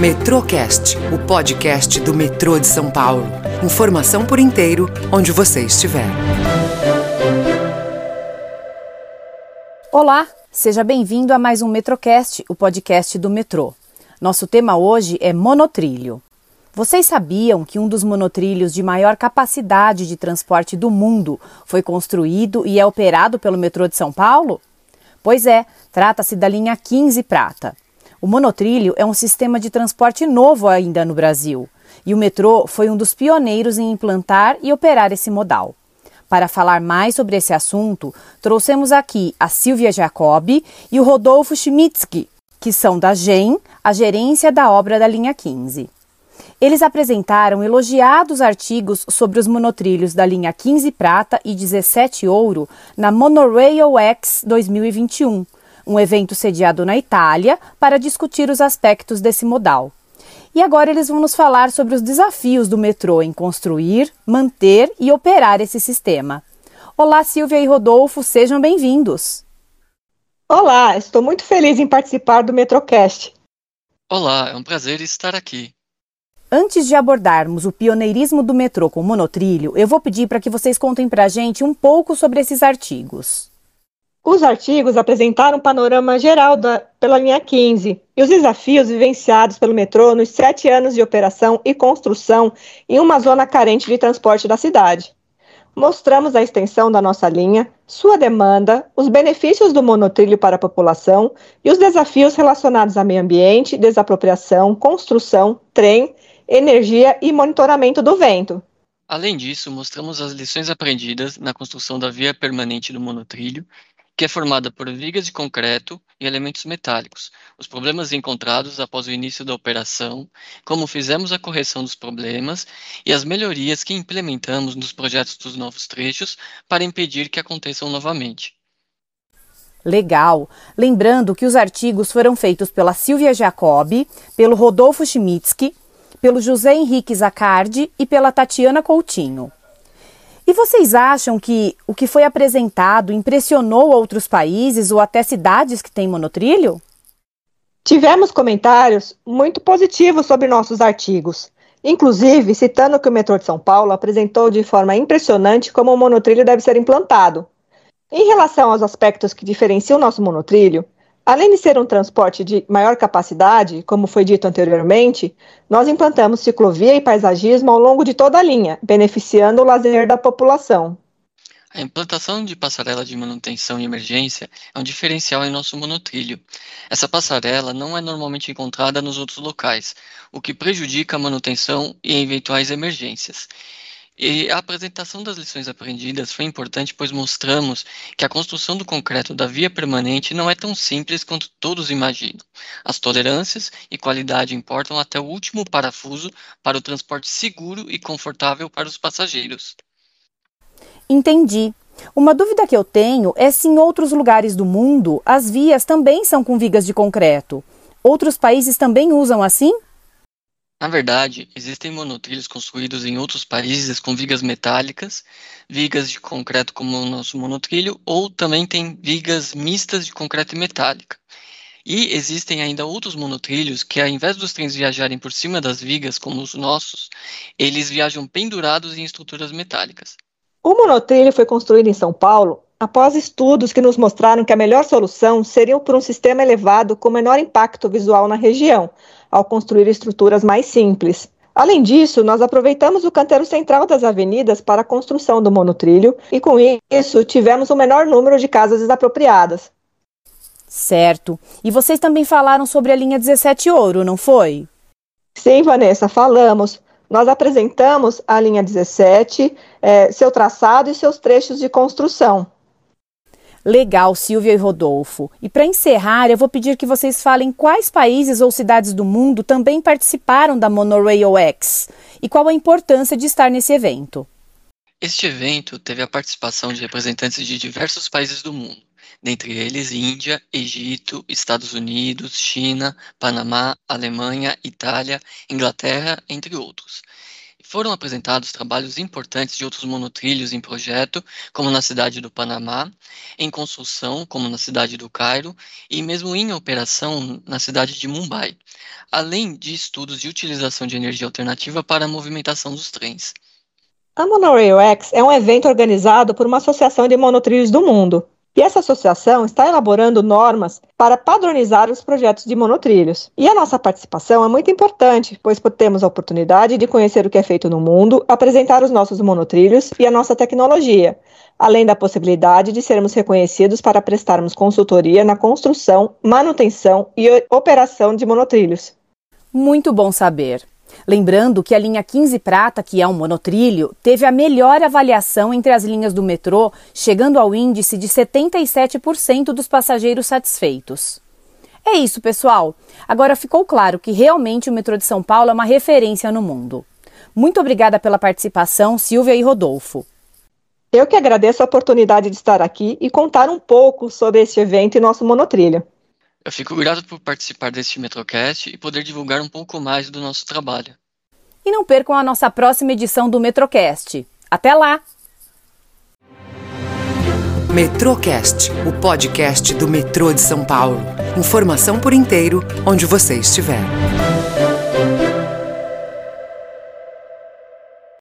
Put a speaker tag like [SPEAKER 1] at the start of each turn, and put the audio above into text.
[SPEAKER 1] Metrocast, o podcast do metrô de São Paulo. Informação por inteiro, onde você estiver.
[SPEAKER 2] Olá, seja bem-vindo a mais um Metrocast, o podcast do metrô. Nosso tema hoje é monotrilho. Vocês sabiam que um dos monotrilhos de maior capacidade de transporte do mundo foi construído e é operado pelo metrô de São Paulo? Pois é, trata-se da linha 15 Prata. O monotrilho é um sistema de transporte novo ainda no Brasil, e o metrô foi um dos pioneiros em implantar e operar esse modal. Para falar mais sobre esse assunto, trouxemos aqui a Silvia Jacobi e o Rodolfo Schmitzky, que são da GEM, a gerência da obra da linha 15. Eles apresentaram elogiados artigos sobre os monotrilhos da linha 15 Prata e 17 Ouro na Monorail X 2021, um evento sediado na Itália para discutir os aspectos desse modal. E agora eles vão nos falar sobre os desafios do metrô em construir, manter e operar esse sistema. Olá, Silvia e Rodolfo, sejam bem-vindos.
[SPEAKER 3] Olá, estou muito feliz em participar do Metrocast.
[SPEAKER 4] Olá, é um prazer estar aqui.
[SPEAKER 2] Antes de abordarmos o pioneirismo do metrô com monotrilho, eu vou pedir para que vocês contem para a gente um pouco sobre esses artigos.
[SPEAKER 3] Os artigos apresentaram um panorama geral da, pela linha 15 e os desafios vivenciados pelo metrô nos sete anos de operação e construção em uma zona carente de transporte da cidade. Mostramos a extensão da nossa linha, sua demanda, os benefícios do monotrilho para a população e os desafios relacionados a meio ambiente, desapropriação, construção, trem, energia e monitoramento do vento.
[SPEAKER 4] Além disso, mostramos as lições aprendidas na construção da via permanente do monotrilho que é formada por vigas de concreto e elementos metálicos, os problemas encontrados após o início da operação, como fizemos a correção dos problemas e as melhorias que implementamos nos projetos dos novos trechos para impedir que aconteçam novamente.
[SPEAKER 2] Legal! Lembrando que os artigos foram feitos pela Silvia Jacobi, pelo Rodolfo Schmitzky, pelo José Henrique Zacardi e pela Tatiana Coutinho. E vocês acham que o que foi apresentado impressionou outros países ou até cidades que têm monotrilho?
[SPEAKER 3] Tivemos comentários muito positivos sobre nossos artigos, inclusive citando que o metrô de São Paulo apresentou de forma impressionante como o monotrilho deve ser implantado. Em relação aos aspectos que diferenciam o nosso monotrilho, Além de ser um transporte de maior capacidade, como foi dito anteriormente, nós implantamos ciclovia e paisagismo ao longo de toda a linha, beneficiando o lazer da população.
[SPEAKER 4] A implantação de passarela de manutenção e emergência é um diferencial em nosso monotrilho. Essa passarela não é normalmente encontrada nos outros locais, o que prejudica a manutenção e eventuais emergências. E a apresentação das lições aprendidas foi importante, pois mostramos que a construção do concreto da via permanente não é tão simples quanto todos imaginam. As tolerâncias e qualidade importam até o último parafuso para o transporte seguro e confortável para os passageiros.
[SPEAKER 2] Entendi. Uma dúvida que eu tenho é se em outros lugares do mundo as vias também são com vigas de concreto. Outros países também usam assim?
[SPEAKER 4] Na verdade, existem monotrilhos construídos em outros países com vigas metálicas, vigas de concreto como o nosso monotrilho, ou também tem vigas mistas de concreto e metálica. E existem ainda outros monotrilhos que, ao invés dos trens viajarem por cima das vigas, como os nossos, eles viajam pendurados em estruturas metálicas.
[SPEAKER 3] O monotrilho foi construído em São Paulo após estudos que nos mostraram que a melhor solução seria por um sistema elevado com menor impacto visual na região, ao construir estruturas mais simples. Além disso, nós aproveitamos o canteiro central das avenidas para a construção do monotrilho e, com isso, tivemos o um menor número de casas desapropriadas.
[SPEAKER 2] Certo. E vocês também falaram sobre a linha 17 Ouro, não foi?
[SPEAKER 3] Sim, Vanessa, falamos. Nós apresentamos a linha 17, é, seu traçado e seus trechos de construção.
[SPEAKER 2] Legal, Silvia e Rodolfo. E para encerrar, eu vou pedir que vocês falem quais países ou cidades do mundo também participaram da Monorail X e qual a importância de estar nesse evento.
[SPEAKER 4] Este evento teve a participação de representantes de diversos países do mundo, dentre eles Índia, Egito, Estados Unidos, China, Panamá, Alemanha, Itália, Inglaterra, entre outros. Foram apresentados trabalhos importantes de outros monotrilhos em projeto, como na cidade do Panamá, em construção, como na cidade do Cairo, e mesmo em operação na cidade de Mumbai, além de estudos de utilização de energia alternativa para a movimentação dos trens.
[SPEAKER 3] A Monorail X é um evento organizado por uma associação de monotrilhos do mundo, e essa associação está elaborando normas para padronizar os projetos de monotrilhos. E a nossa participação é muito importante, pois temos a oportunidade de conhecer o que é feito no mundo, apresentar os nossos monotrilhos e a nossa tecnologia, além da possibilidade de sermos reconhecidos para prestarmos consultoria na construção, manutenção e operação de monotrilhos.
[SPEAKER 2] Muito bom saber. Lembrando que a linha 15 Prata, que é um monotrilho, teve a melhor avaliação entre as linhas do metrô, chegando ao índice de 77% dos passageiros satisfeitos. É isso, pessoal. Agora ficou claro que realmente o metrô de São Paulo é uma referência no mundo. Muito obrigada pela participação, Silvia e Rodolfo.
[SPEAKER 3] Eu que agradeço a oportunidade de estar aqui e contar um pouco sobre este evento e nosso monotrilho.
[SPEAKER 4] Eu fico grato por participar deste Metrocast e poder divulgar um pouco mais do nosso trabalho.
[SPEAKER 2] E não percam a nossa próxima edição do Metrocast. Até lá!
[SPEAKER 1] Metrocast, o podcast do metrô de São Paulo. Informação por inteiro, onde você estiver.